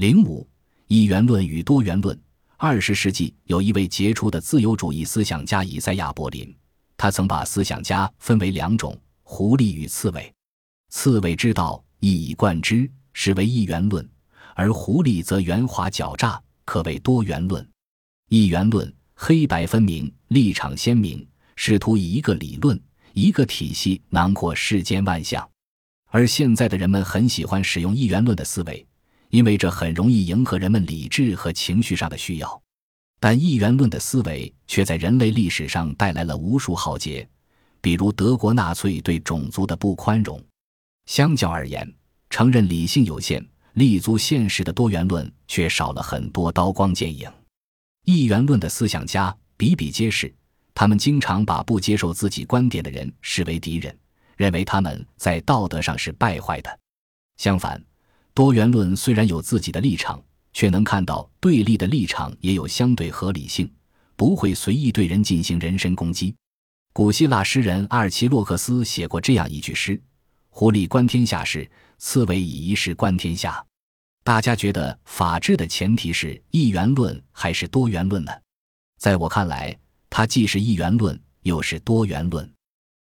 零五一元论与多元论。二十世纪有一位杰出的自由主义思想家以赛亚·柏林，他曾把思想家分为两种：狐狸与刺猬。刺猬之道一以贯之，是为一元论；而狐狸则圆滑狡诈，可谓多元论。一元论黑白分明，立场鲜明，试图以一个理论、一个体系囊括世间万象。而现在的人们很喜欢使用一元论的思维。因为这很容易迎合人们理智和情绪上的需要，但一元论的思维却在人类历史上带来了无数浩劫，比如德国纳粹对种族的不宽容。相较而言，承认理性有限、立足现实的多元论却少了很多刀光剑影。一元论的思想家比比皆是，他们经常把不接受自己观点的人视为敌人，认为他们在道德上是败坏的。相反，多元论虽然有自己的立场，却能看到对立的立场也有相对合理性，不会随意对人进行人身攻击。古希腊诗人阿尔奇洛克斯写过这样一句诗：“狐狸观天下事，刺猬以一事观天下。”大家觉得法治的前提是一元论还是多元论呢？在我看来，它既是一元论，又是多元论。